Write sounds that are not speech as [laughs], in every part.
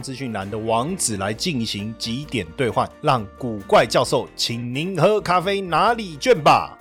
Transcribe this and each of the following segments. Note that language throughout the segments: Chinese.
资讯栏的网址来进行几点兑换，让古怪教授请您喝咖啡拿礼券吧。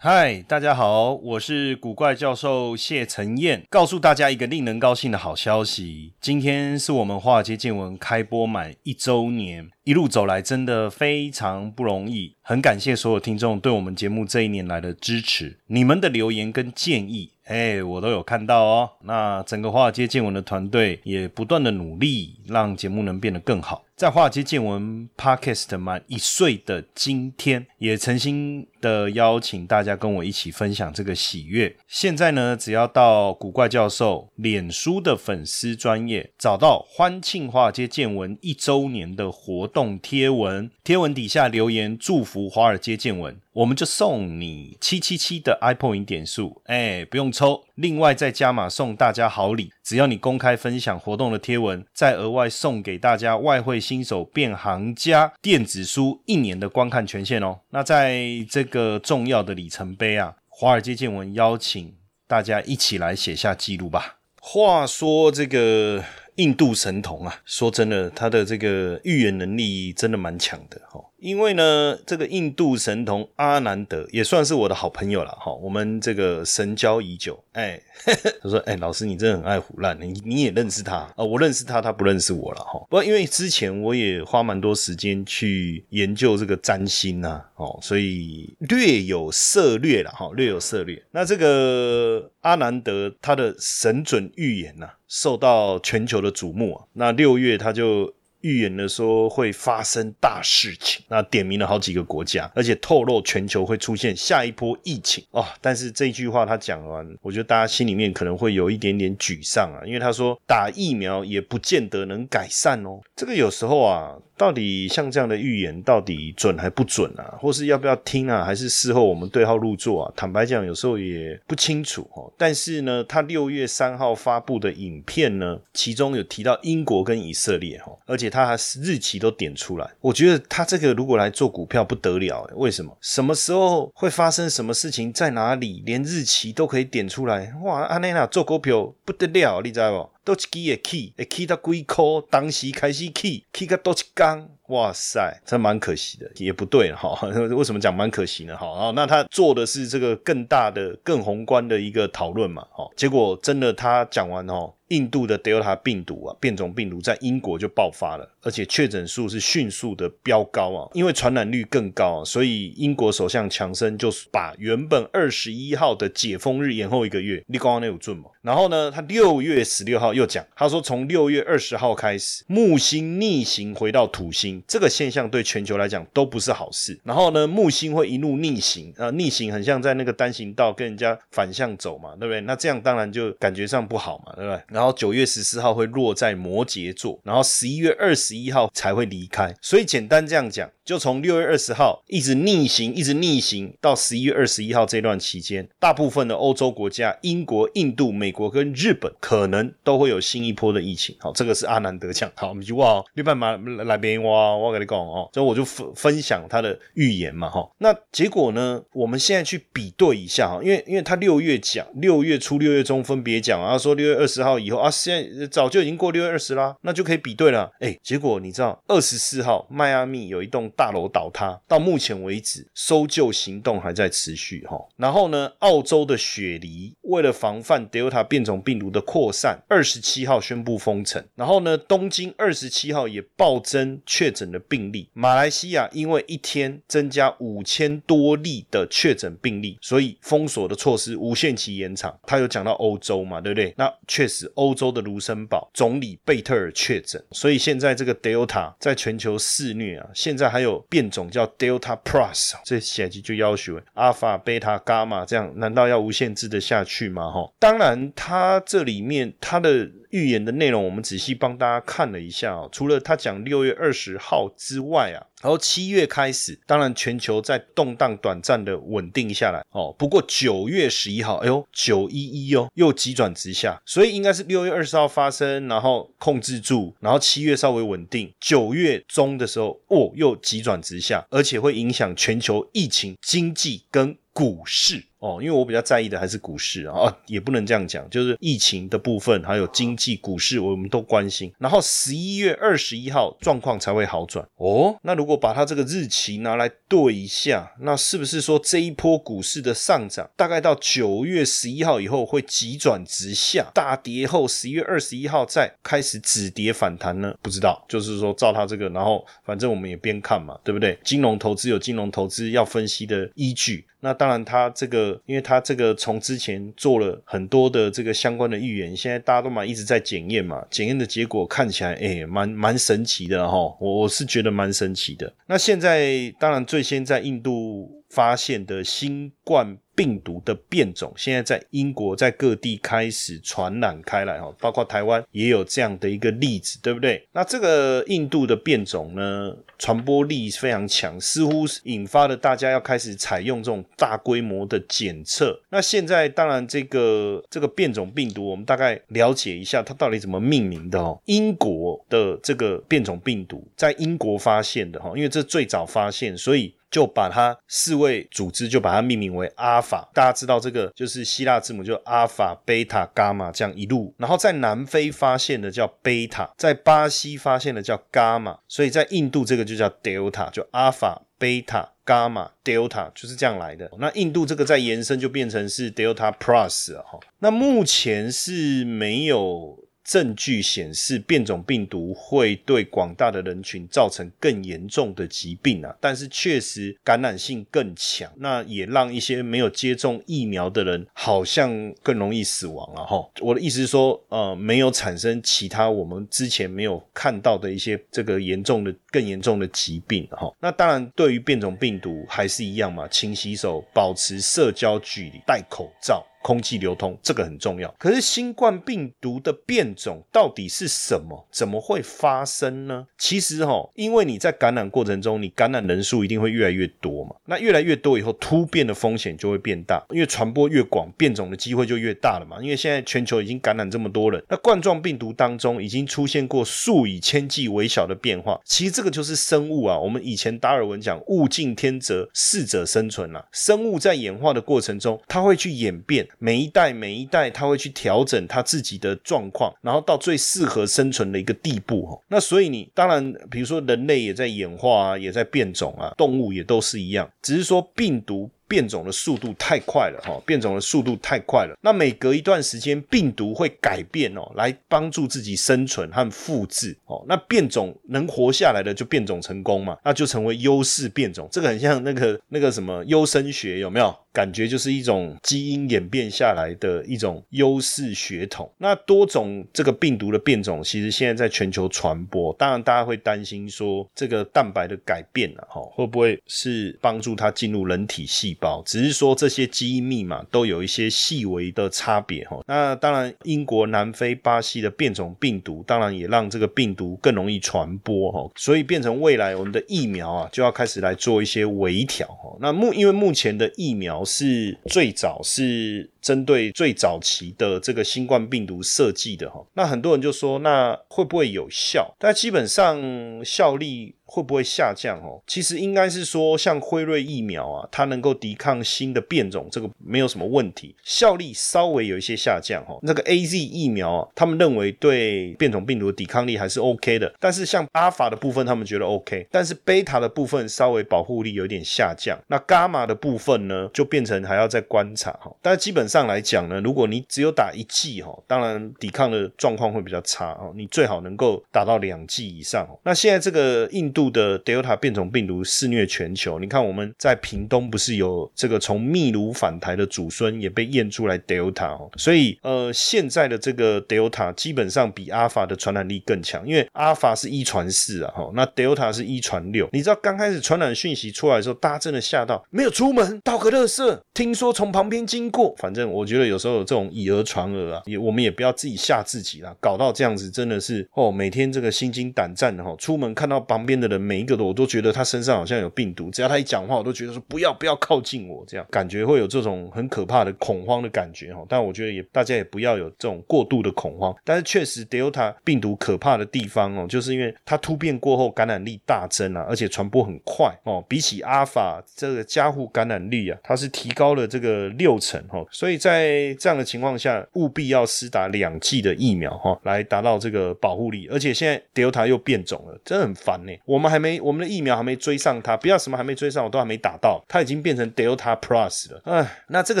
嗨，大家好，我是古怪教授谢承彦，告诉大家一个令人高兴的好消息，今天是我们华尔街见闻开播满一周年，一路走来真的非常不容易，很感谢所有听众对我们节目这一年来的支持，你们的留言跟建议。哎，我都有看到哦。那整个华尔街见闻的团队也不断的努力，让节目能变得更好。在华尔街见闻 Podcast 满一岁的今天，也诚心的邀请大家跟我一起分享这个喜悦。现在呢，只要到古怪教授脸书的粉丝专业，找到欢庆华尔街见闻一周年的活动贴文，贴文底下留言祝福华尔街见闻。我们就送你七七七的 iPoint 点数，哎，不用抽，另外再加码送大家好礼，只要你公开分享活动的贴文，再额外送给大家外汇新手变行家电子书一年的观看权限哦。那在这个重要的里程碑啊，华尔街见闻邀请大家一起来写下记录吧。话说这个。印度神童啊，说真的，他的这个预言能力真的蛮强的哈。因为呢，这个印度神童阿南德也算是我的好朋友了哈。我们这个神交已久，哎，[laughs] 他说，哎，老师你真的很爱胡乱，你你也认识他啊？我认识他，他不认识我了哈。不过因为之前我也花蛮多时间去研究这个占星呐，哦，所以略有涉略了哈，略有涉略。那这个阿南德他的神准预言呐。受到全球的瞩目啊！那六月他就预言了说会发生大事情，那点名了好几个国家，而且透露全球会出现下一波疫情哦。但是这句话他讲完，我觉得大家心里面可能会有一点点沮丧啊，因为他说打疫苗也不见得能改善哦。这个有时候啊。到底像这样的预言到底准还不准啊？或是要不要听啊？还是事后我们对号入座啊？坦白讲，有时候也不清楚哦。但是呢，他六月三号发布的影片呢，其中有提到英国跟以色列哈，而且他还日期都点出来。我觉得他这个如果来做股票不得了，为什么？什么时候会发生什么事情，在哪里，连日期都可以点出来？哇，阿内娜做股票不得了，你知道不？多一支会起，会起到几块？当时开始起，起个多一缸，哇塞，这蛮可惜的，也不对哈。[laughs] 为什么讲蛮可惜呢？哈，那他做的是这个更大的、更宏观的一个讨论嘛？哈，结果真的他讲完哈。印度的 Delta 病毒啊，变种病毒在英国就爆发了，而且确诊数是迅速的飙高啊，因为传染率更高啊，所以英国首相强生就把原本二十一号的解封日延后一个月。你刚刚那有准吗？然后呢，他六月十六号又讲，他说从六月二十号开始，木星逆行回到土星，这个现象对全球来讲都不是好事。然后呢，木星会一路逆行啊，逆行很像在那个单行道跟人家反向走嘛，对不对？那这样当然就感觉上不好嘛，对不对？然后九月十四号会落在摩羯座，然后十一月二十一号才会离开。所以简单这样讲，就从六月二十号一直逆行，一直逆行到十一月二十一号这段期间，大部分的欧洲国家，英国、印度、美国跟日本可能都会有新一波的疫情。好，这个是阿南德讲。好，我们就哇，你办嘛来边哇，我跟你讲哦，所以我就分分享他的预言嘛哈。那结果呢？我们现在去比对一下哈，因为因为他六月讲，六月初、六月中分别讲，然后说六月二十号以后啊。现在早就已经过六月二十啦，那就可以比对了。哎，结果你知道，二十四号迈阿密有一栋大楼倒塌，到目前为止搜救行动还在持续哈。然后呢，澳洲的雪梨为了防范 Delta 变种病毒的扩散，二十七号宣布封城。然后呢，东京二十七号也暴增确诊的病例。马来西亚因为一天增加五千多例的确诊病例，所以封锁的措施无限期延长。他有讲到欧洲嘛，对不对？那确实欧洲的。卢森堡总理贝特尔确诊，所以现在这个 Delta 在全球肆虐啊！现在还有变种叫 Delta Plus，这写起就要求阿尔法、贝塔、伽马，这样难道要无限制的下去吗？哈，当然，它这里面它的。预言的内容，我们仔细帮大家看了一下哦。除了他讲六月二十号之外啊，然后七月开始，当然全球在动荡短暂的稳定下来哦。不过九月十一号，哎呦，九一一哦，又急转直下，所以应该是六月二十号发生，然后控制住，然后七月稍微稳定，九月中的时候哦，又急转直下，而且会影响全球疫情、经济跟股市。哦，因为我比较在意的还是股市啊，也不能这样讲，就是疫情的部分，还有经济、股市，我们都关心。然后十一月二十一号状况才会好转。哦，那如果把它这个日期拿来对一下，那是不是说这一波股市的上涨，大概到九月十一号以后会急转直下，大跌后十一月二十一号再开始止跌反弹呢？不知道，就是说照它这个，然后反正我们也边看嘛，对不对？金融投资有金融投资要分析的依据。那当然，他这个，因为他这个从之前做了很多的这个相关的预言，现在大家都嘛一直在检验嘛，检验的结果看起来，哎，蛮蛮神奇的哈，我我是觉得蛮神奇的。那现在当然最先在印度发现的新冠。病毒的变种现在在英国在各地开始传染开来哈，包括台湾也有这样的一个例子，对不对？那这个印度的变种呢，传播力非常强，似乎引发了大家要开始采用这种大规模的检测。那现在当然这个这个变种病毒，我们大概了解一下它到底怎么命名的哦。英国的这个变种病毒在英国发现的哈，因为这最早发现，所以。就把它四位组织就把它命名为阿法，大家知道这个就是希腊字母，就阿法、贝塔、伽马这样一路。然后在南非发现的叫贝塔，在巴西发现的叫伽马，所以在印度这个就叫 delta，就阿法、贝塔、伽马、delta 就是这样来的。那印度这个再延伸就变成是 delta plus 哈。那目前是没有。证据显示，变种病毒会对广大的人群造成更严重的疾病啊！但是确实感染性更强，那也让一些没有接种疫苗的人好像更容易死亡了哈。我的意思是说，呃，没有产生其他我们之前没有看到的一些这个严重的、更严重的疾病哈。那当然，对于变种病毒还是一样嘛，勤洗手，保持社交距离，戴口罩。空气流通这个很重要，可是新冠病毒的变种到底是什么？怎么会发生呢？其实哈，因为你在感染过程中，你感染人数一定会越来越多嘛。那越来越多以后，突变的风险就会变大，因为传播越广，变种的机会就越大了嘛。因为现在全球已经感染这么多人，那冠状病毒当中已经出现过数以千计微小的变化。其实这个就是生物啊。我们以前达尔文讲物竞天择，适者生存啊。生物在演化的过程中，它会去演变。每一代每一代，它会去调整它自己的状况，然后到最适合生存的一个地步哈。那所以你当然，比如说人类也在演化啊，也在变种啊，动物也都是一样，只是说病毒。变种的速度太快了哈，变种的速度太快了。那每隔一段时间，病毒会改变哦，来帮助自己生存和复制哦。那变种能活下来的就变种成功嘛，那就成为优势变种。这个很像那个那个什么优生学有没有？感觉就是一种基因演变下来的一种优势血统。那多种这个病毒的变种，其实现在在全球传播。当然，大家会担心说这个蛋白的改变了哈，会不会是帮助它进入人体细胞？只是说这些基因密码都有一些细微的差别哈。那当然，英国、南非、巴西的变种病毒，当然也让这个病毒更容易传播哈。所以变成未来我们的疫苗啊，就要开始来做一些微调哈。那目因为目前的疫苗是最早是。针对最早期的这个新冠病毒设计的哈，那很多人就说，那会不会有效？但基本上效力会不会下降？哦，其实应该是说，像辉瑞疫苗啊，它能够抵抗新的变种，这个没有什么问题，效力稍微有一些下降。哈，那个 A Z 疫苗啊，他们认为对变种病毒的抵抗力还是 OK 的，但是像阿法的部分，他们觉得 OK，但是贝塔的部分稍微保护力有点下降。那伽马的部分呢，就变成还要再观察哈，但基本上来讲呢，如果你只有打一剂哈，当然抵抗的状况会比较差哦。你最好能够打到两剂以上。那现在这个印度。的 Delta 变种病毒肆虐全球。你看我们在屏东不是有这个从秘鲁返台的祖孙也被验出来 Delta 哦，所以呃现在的这个 Delta 基本上比 Alpha 的传染力更强，因为 Alpha 是一传四啊，哈，那 Delta 是一传六。你知道刚开始传染讯息出来的时候，大家真的吓到，没有出门倒个垃圾，听说从旁边经过，反正我觉得有时候有这种以讹传讹啊，也我们也不要自己吓自己啦，搞到这样子真的是哦，每天这个心惊胆战的哈，出门看到旁边的人每一个的我都觉得他身上好像有病毒，只要他一讲话，我都觉得说不要不要靠近我，这样感觉会有这种很可怕的恐慌的感觉哈。但我觉得也大家也不要有这种过度的恐慌。但是确实，Delta 病毒可怕的地方哦，就是因为它突变过后感染力大增啊，而且传播很快哦，比起阿尔法这个加护感染力啊，它是提高了这个六成哈。所以所以在这样的情况下，务必要施打两剂的疫苗哈，来达到这个保护力。而且现在 Delta 又变种了，真的很烦呢。我们还没我们的疫苗还没追上它，不要什么还没追上，我都还没打到，它已经变成 Delta Plus 了。哎，那这个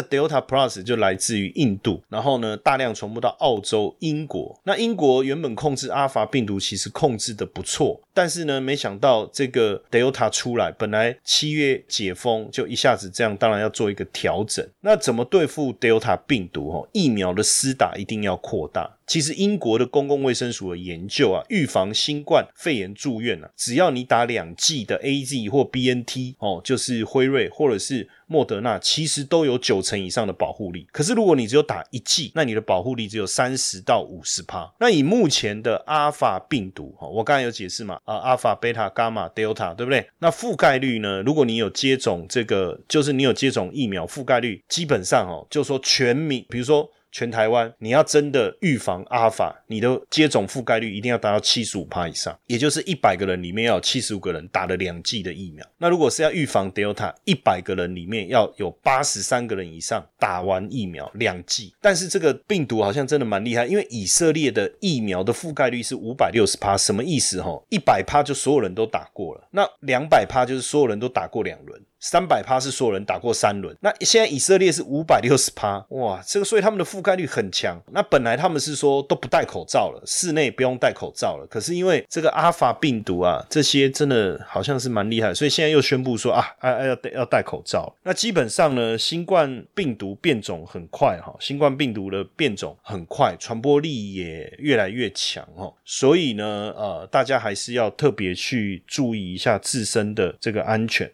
Delta Plus 就来自于印度，然后呢大量传播到澳洲、英国。那英国原本控制阿法病毒其实控制的不错，但是呢没想到这个 Delta 出来，本来七月解封就一下子这样，当然要做一个调整。那怎么对付 Delta 病毒？哦，疫苗的施打一定要扩大。其实英国的公共卫生署的研究啊，预防新冠肺炎住院啊，只要你打两剂的 A Z 或 B N T 哦，就是辉瑞或者是莫德纳，其实都有九成以上的保护力。可是如果你只有打一剂，那你的保护力只有三十到五十帕。那以目前的阿尔法病毒，哈，我刚才有解释嘛，啊，阿尔法、贝塔、伽马、德尔塔，对不对？那覆盖率呢？如果你有接种这个，就是你有接种疫苗，覆盖率基本上哦，就说全民，比如说。全台湾，你要真的预防阿法，你的接种覆盖率一定要达到七十五帕以上，也就是一百个人里面要有七十五个人打了两剂的疫苗。那如果是要预防 Delta，一百个人里面要有八十三个人以上打完疫苗两剂。但是这个病毒好像真的蛮厉害，因为以色列的疫苗的覆盖率是五百六十帕，什么意思？吼，一百帕就所有人都打过了，那两百帕就是所有人都打过两轮。三百趴是所有人打过三轮，那现在以色列是五百六十趴，哇，这个所以他们的覆盖率很强。那本来他们是说都不戴口罩了，室内不用戴口罩了。可是因为这个阿法病毒啊，这些真的好像是蛮厉害，所以现在又宣布说啊，啊要戴要戴口罩。那基本上呢，新冠病毒变种很快哈，新冠病毒的变种很快，传播力也越来越强哈。所以呢，呃，大家还是要特别去注意一下自身的这个安全。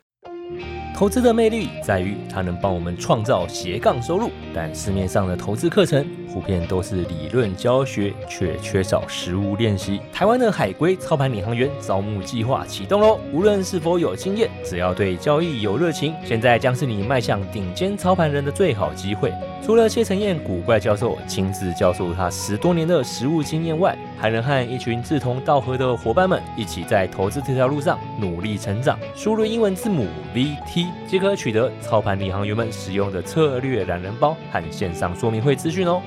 投资的魅力在于它能帮我们创造斜杠收入，但市面上的投资课程普遍都是理论教学，却缺少实物练习。台湾的海归操盘领航员招募计划启动喽！无论是否有经验，只要对交易有热情，现在将是你迈向顶尖操盘人的最好机会。除了谢承彦古怪教授亲自教授他十多年的实务经验外，还能和一群志同道合的伙伴们一起在投资这条路上努力成长。输入英文字母 VT 即可取得操盘领航员们使用的策略懒人包和线上说明会资讯哦。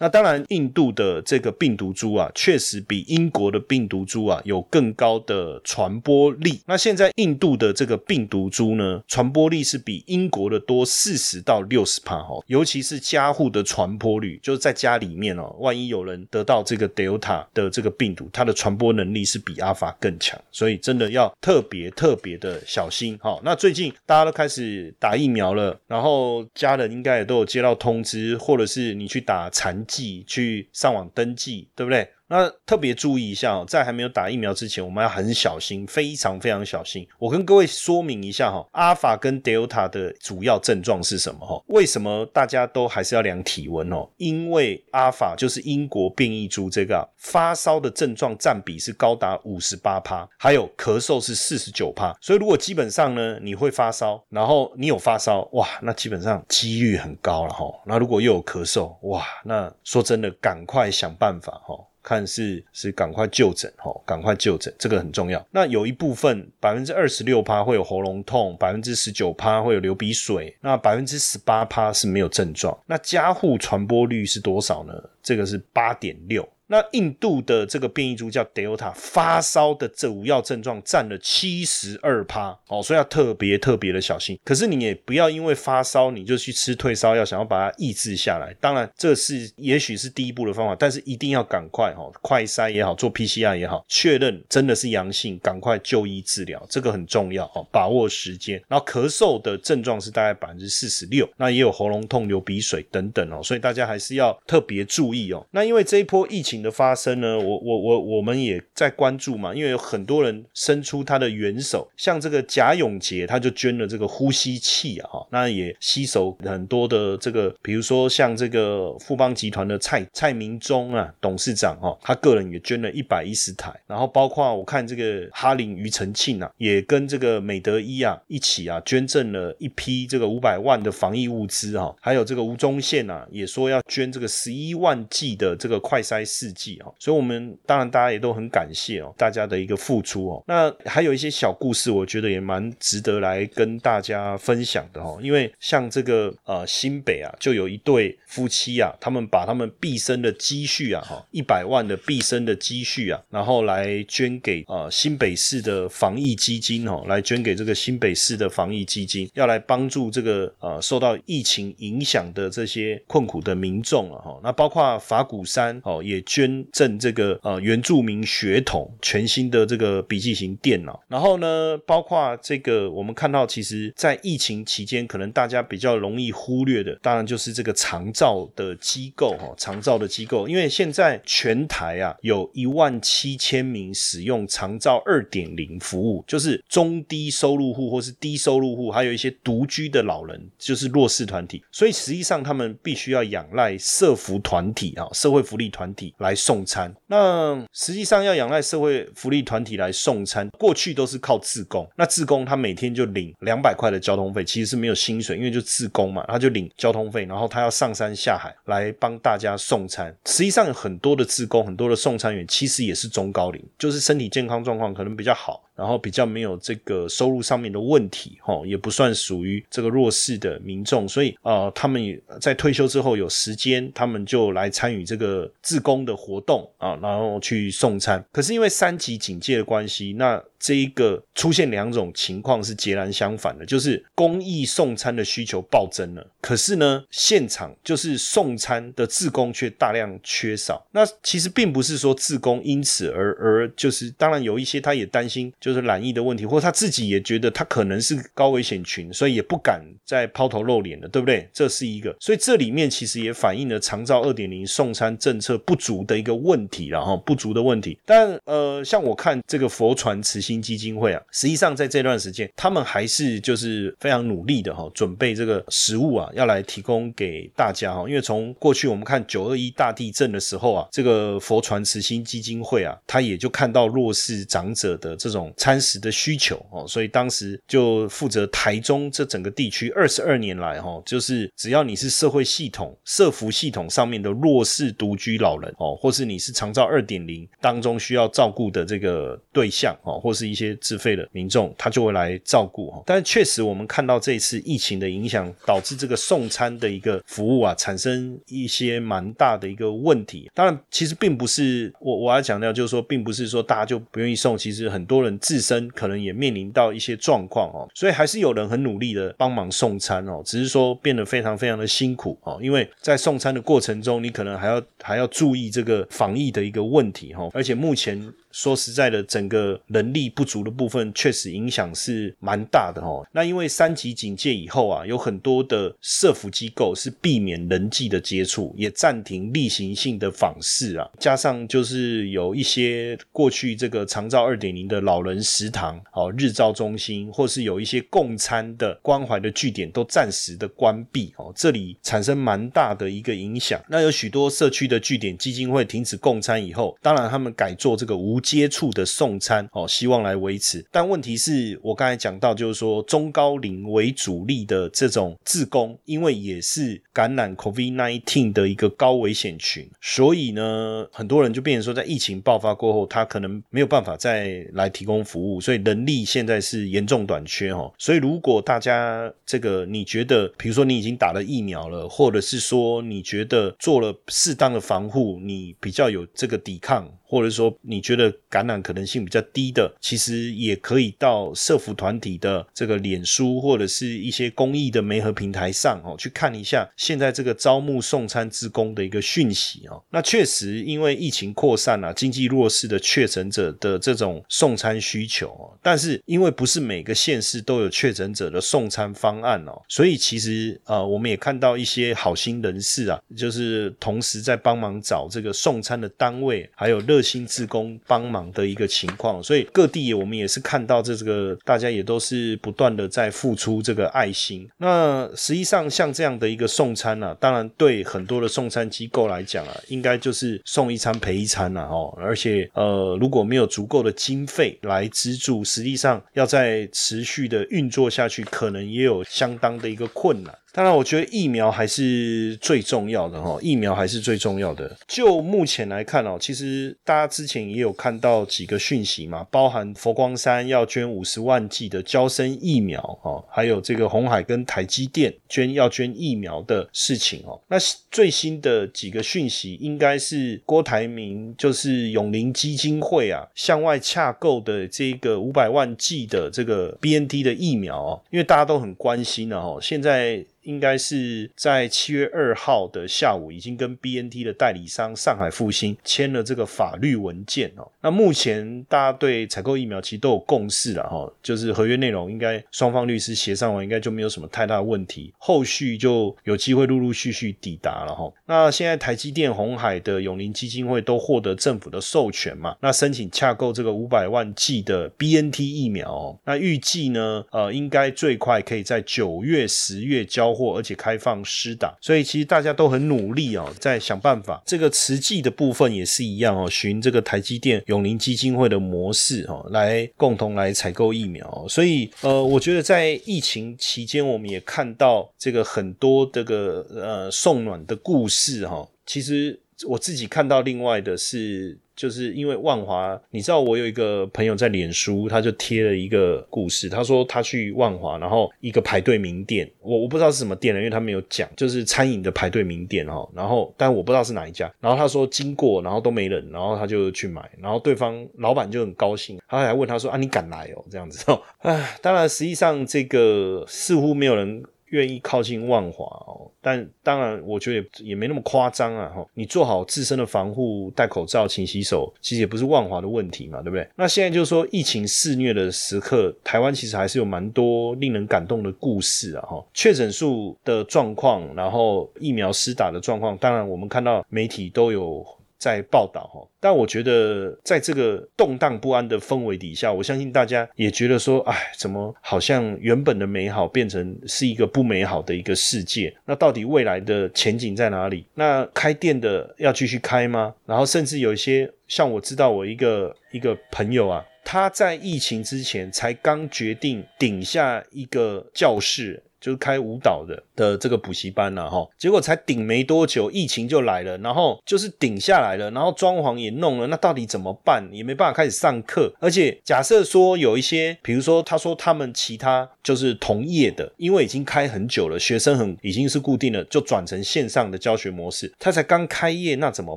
那当然，印度的这个病毒株啊，确实比英国的病毒株啊有更高的传播力。那现在印度的这个病毒株呢，传播力是比英国的多四十到六十帕哈，尤其是家户的传播率，就是在家里面哦，万一有人得到这个 Delta 的这个病毒，它的传播能力是比阿法更强，所以真的要特别特别的小心哈。那最近大家都开始打疫苗了，然后家人应该也都有接到通知，或者是你去打残。记去上网登记，对不对？那特别注意一下哦，在还没有打疫苗之前，我们要很小心，非常非常小心。我跟各位说明一下哈，阿法跟德尔塔的主要症状是什么哈？为什么大家都还是要量体温哦？因为阿法就是英国变异株，这个发烧的症状占比是高达五十八趴，还有咳嗽是四十九趴。所以如果基本上呢，你会发烧，然后你有发烧，哇，那基本上几率很高了哈。那如果又有咳嗽，哇，那说真的，赶快想办法哈。看是是赶快就诊哈，赶快就诊，这个很重要。那有一部分百分之二十六趴会有喉咙痛，百分之十九趴会有流鼻水，那百分之十八趴是没有症状。那加护传播率是多少呢？这个是八点六。那印度的这个变异株叫 Delta，发烧的这主要症状占了七十二趴哦，所以要特别特别的小心。可是你也不要因为发烧你就去吃退烧药，想要把它抑制下来。当然这是也许是第一步的方法，但是一定要赶快哈，快筛也好，做 PCR 也好，确认真的是阳性，赶快就医治疗，这个很重要哦，把握时间。然后咳嗽的症状是大概百分之四十六，那也有喉咙痛、流鼻水等等哦，所以大家还是要特别注意哦。那因为这一波疫情的发生呢，我我我我们也在关注嘛，因为有很多人伸出他的援手，像这个贾永杰，他就捐了这个呼吸器啊，哈，那也吸收很多的这个，比如说像这个富邦集团的蔡蔡明忠啊董事长哈，他个人也捐了一百一十台，然后包括我看这个哈林庾澄庆啊，也跟这个美德医啊一起啊捐赠了一批这个五百万的防疫物资哈，还有这个吴宗宪啊也说要捐这个十一万剂的这个快筛试剂啊，所以我们当然大家也都很感谢哦，大家的一个付出哦。那还有一些小故事，我觉得也蛮值得来跟大家分享的哦，因为像这个呃新北啊，就有一对夫妻啊，他们把他们毕生的积蓄啊哈一百万的毕生的积蓄啊，然后来捐给呃新北市的防疫基金哦，来捐给这个新北市的防疫基金，要来帮助这个呃受到疫情影响的这些困苦的民众啊哈。那包括法鼓山哦，也捐捐赠这个呃原住民血统全新的这个笔记型电脑。然后呢，包括这个我们看到，其实在疫情期间，可能大家比较容易忽略的，当然就是这个长照的机构哈，长照的机构，因为现在全台啊有一万七千名使用长照二点零服务，就是中低收入户或是低收入户，还有一些独居的老人，就是弱势团体，所以实际上他们必须要仰赖社福团体啊，社会福利团体来来送餐。那实际上要仰赖社会福利团体来送餐，过去都是靠自工，那自工他每天就领两百块的交通费，其实是没有薪水，因为就自工嘛，他就领交通费，然后他要上山下海来帮大家送餐。实际上有很多的自工，很多的送餐员，其实也是中高龄，就是身体健康状况可能比较好。然后比较没有这个收入上面的问题，哈，也不算属于这个弱势的民众，所以啊，他们也在退休之后有时间，他们就来参与这个自工的活动啊，然后去送餐。可是因为三级警戒的关系，那这一个出现两种情况是截然相反的，就是公益送餐的需求暴增了，可是呢，现场就是送餐的自工却大量缺少。那其实并不是说自工因此而而就是，当然有一些他也担心。就就是染疫的问题，或者他自己也觉得他可能是高危险群，所以也不敢再抛头露脸了，对不对？这是一个，所以这里面其实也反映了长照二点零送餐政策不足的一个问题了哈，不足的问题。但呃，像我看这个佛传慈心基金会啊，实际上在这段时间，他们还是就是非常努力的哈，准备这个食物啊，要来提供给大家哈。因为从过去我们看九二一大地震的时候啊，这个佛传慈心基金会啊，他也就看到弱势长者的这种。餐食的需求哦，所以当时就负责台中这整个地区二十二年来哈，就是只要你是社会系统、社服系统上面的弱势独居老人哦，或是你是长照二点零当中需要照顾的这个对象哦，或是一些自费的民众，他就会来照顾哈。但是确实我们看到这一次疫情的影响，导致这个送餐的一个服务啊，产生一些蛮大的一个问题。当然，其实并不是我我要强调，就是说，并不是说大家就不愿意送，其实很多人。自身可能也面临到一些状况哦，所以还是有人很努力的帮忙送餐哦，只是说变得非常非常的辛苦哦，因为在送餐的过程中，你可能还要还要注意这个防疫的一个问题哈，而且目前。说实在的，整个人力不足的部分确实影响是蛮大的哦。那因为三级警戒以后啊，有很多的社福机构是避免人际的接触，也暂停例行性的访视啊。加上就是有一些过去这个长照二点零的老人食堂、哦日照中心，或是有一些共餐的关怀的据点，都暂时的关闭哦。这里产生蛮大的一个影响。那有许多社区的据点基金会停止共餐以后，当然他们改做这个无。接触的送餐哦，希望来维持。但问题是我刚才讲到，就是说中高龄为主力的这种自工，因为也是感染 COVID-19 的一个高危险群，所以呢，很多人就变成说，在疫情爆发过后，他可能没有办法再来提供服务，所以人力现在是严重短缺哦。所以如果大家这个你觉得，比如说你已经打了疫苗了，或者是说你觉得做了适当的防护，你比较有这个抵抗。或者说你觉得感染可能性比较低的，其实也可以到社服团体的这个脸书或者是一些公益的媒合平台上哦，去看一下现在这个招募送餐职工的一个讯息哦。那确实因为疫情扩散啊，经济弱势的确诊者的这种送餐需求哦，但是因为不是每个县市都有确诊者的送餐方案哦，所以其实呃我们也看到一些好心人士啊，就是同时在帮忙找这个送餐的单位，还有热。心职工帮帮忙的一个情况，所以各地我们也是看到这这个大家也都是不断的在付出这个爱心。那实际上像这样的一个送餐啊，当然对很多的送餐机构来讲啊，应该就是送一餐赔一餐了哦。而且呃，如果没有足够的经费来资助，实际上要在持续的运作下去，可能也有相当的一个困难。当然，我觉得疫苗还是最重要的哈，疫苗还是最重要的。就目前来看哦，其实大家之前也有看到几个讯息嘛，包含佛光山要捐五十万剂的交生疫苗哦，还有这个红海跟台积电捐要捐疫苗的事情哦。那最新的几个讯息，应该是郭台铭就是永林基金会啊向外洽购的这个五百万剂的这个 BNT 的疫苗哦，因为大家都很关心了哦，现在。应该是在七月二号的下午，已经跟 B N T 的代理商上海复兴签了这个法律文件哦。那目前大家对采购疫苗其实都有共识了哈，就是合约内容应该双方律师协商完，应该就没有什么太大的问题，后续就有机会陆陆续续抵达了哈。那现在台积电、红海的永林基金会都获得政府的授权嘛，那申请洽购这个五百万剂的 B N T 疫苗，哦那预计呢，呃，应该最快可以在九月、十月交。货，而且开放施打，所以其实大家都很努力哦，在想办法。这个慈济的部分也是一样哦，循这个台积电永林基金会的模式哦，来共同来采购疫苗。所以呃，我觉得在疫情期间，我们也看到这个很多这个呃送暖的故事哈。其实我自己看到另外的是。就是因为万华，你知道我有一个朋友在脸书，他就贴了一个故事。他说他去万华，然后一个排队名店，我我不知道是什么店了，因为他没有讲，就是餐饮的排队名店哈。然后，但我不知道是哪一家。然后他说经过，然后都没人，然后他就去买，然后对方老板就很高兴，他还问他说啊，你敢来哦？这样子哦。唉，当然实际上这个似乎没有人。愿意靠近万华哦，但当然，我觉得也也没那么夸张啊！哈，你做好自身的防护，戴口罩、勤洗手，其实也不是万华的问题嘛，对不对？那现在就是说，疫情肆虐的时刻，台湾其实还是有蛮多令人感动的故事啊！哈，确诊数的状况，然后疫苗施打的状况，当然我们看到媒体都有。在报道哈，但我觉得在这个动荡不安的氛围底下，我相信大家也觉得说，哎，怎么好像原本的美好变成是一个不美好的一个世界？那到底未来的前景在哪里？那开店的要继续开吗？然后甚至有一些像我知道我一个一个朋友啊，他在疫情之前才刚决定顶下一个教室。就是开舞蹈的的这个补习班了哈，结果才顶没多久，疫情就来了，然后就是顶下来了，然后装潢也弄了，那到底怎么办？也没办法开始上课，而且假设说有一些，比如说他说他们其他就是同业的，因为已经开很久了，学生很已经是固定了，就转成线上的教学模式，他才刚开业，那怎么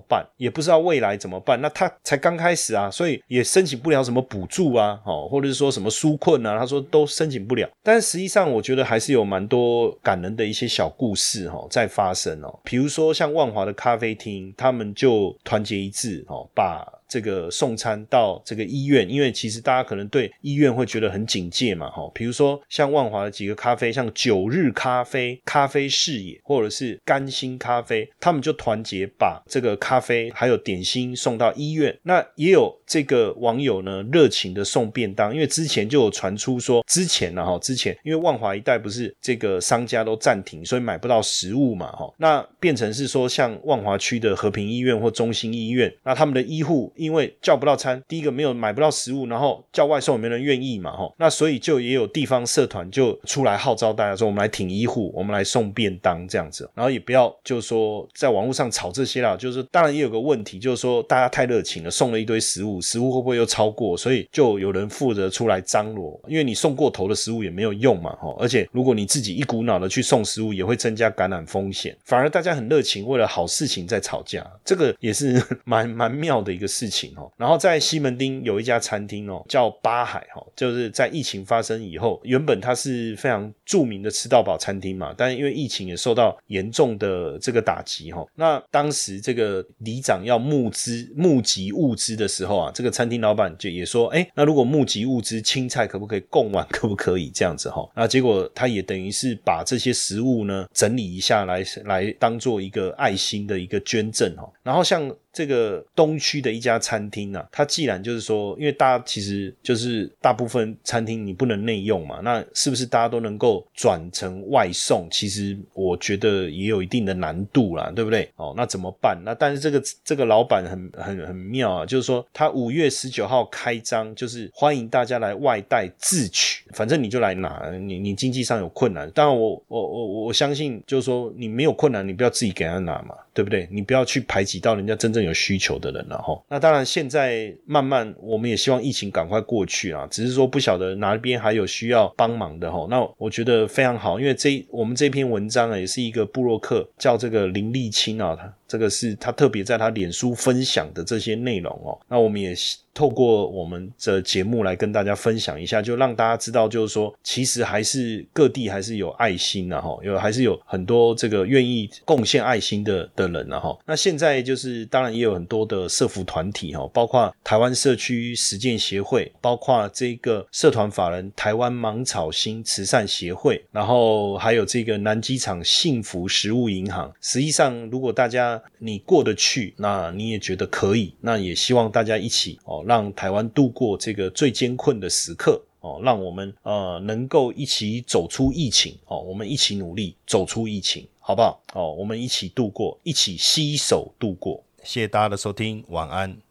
办？也不知道未来怎么办，那他才刚开始啊，所以也申请不了什么补助啊，哦，或者是说什么纾困啊，他说都申请不了，但实际上我觉得还是有。蛮多感人的一些小故事哈，在发生哦，比如说像万华的咖啡厅，他们就团结一致哦，把。这个送餐到这个医院，因为其实大家可能对医院会觉得很警戒嘛，哈，比如说像万华的几个咖啡，像九日咖啡、咖啡视野，或者是甘心咖啡，他们就团结把这个咖啡还有点心送到医院。那也有这个网友呢热情的送便当，因为之前就有传出说，之前呢哈，之前因为万华一带不是这个商家都暂停，所以买不到食物嘛，哈，那变成是说像万华区的和平医院或中心医院，那他们的医护。因为叫不到餐，第一个没有买不到食物，然后叫外送也没人愿意嘛，吼，那所以就也有地方社团就出来号召大家说，我们来挺医护，我们来送便当这样子，然后也不要就是说在网络上炒这些啦，就是当然也有个问题，就是说大家太热情了，送了一堆食物，食物会不会又超过？所以就有人负责出来张罗，因为你送过头的食物也没有用嘛，吼，而且如果你自己一股脑的去送食物，也会增加感染风险，反而大家很热情，为了好事情在吵架，这个也是 [laughs] 蛮蛮妙的一个事情。情哦。然后在西门町有一家餐厅哦，叫八海哈，就是在疫情发生以后，原本它是非常著名的吃到饱餐厅嘛，但因为疫情也受到严重的这个打击哈。那当时这个里长要募资募集物资的时候啊，这个餐厅老板就也说，哎，那如果募集物资，青菜可不可以供完？[laughs] 可不可以这样子哈？那结果他也等于是把这些食物呢整理一下来，来当做一个爱心的一个捐赠哈。然后像。这个东区的一家餐厅呢，它既然就是说，因为大家其实就是大部分餐厅你不能内用嘛，那是不是大家都能够转成外送？其实我觉得也有一定的难度啦，对不对？哦，那怎么办？那但是这个这个老板很很很妙啊，就是说他五月十九号开张，就是欢迎大家来外带自取，反正你就来拿，你你经济上有困难，当然我我我我相信，就是说你没有困难，你不要自己给他拿嘛。对不对？你不要去排挤到人家真正有需求的人了哈。那当然，现在慢慢我们也希望疫情赶快过去啊。只是说不晓得哪边还有需要帮忙的哈。那我觉得非常好，因为这我们这篇文章啊，也是一个布洛克叫这个林立清啊，他这个是他特别在他脸书分享的这些内容哦。那我们也。透过我们的节目来跟大家分享一下，就让大家知道，就是说，其实还是各地还是有爱心的哈，有还是有很多这个愿意贡献爱心的的人了哈。那现在就是当然也有很多的社服团体哈，包括台湾社区实践协会，包括这个社团法人台湾芒草心慈善协会，然后还有这个南机场幸福食物银行。实际上，如果大家你过得去，那你也觉得可以，那也希望大家一起哦。让台湾度过这个最艰困的时刻哦，让我们呃能够一起走出疫情哦，我们一起努力走出疫情，好不好？哦，我们一起度过，一起携手度过。谢谢大家的收听，晚安。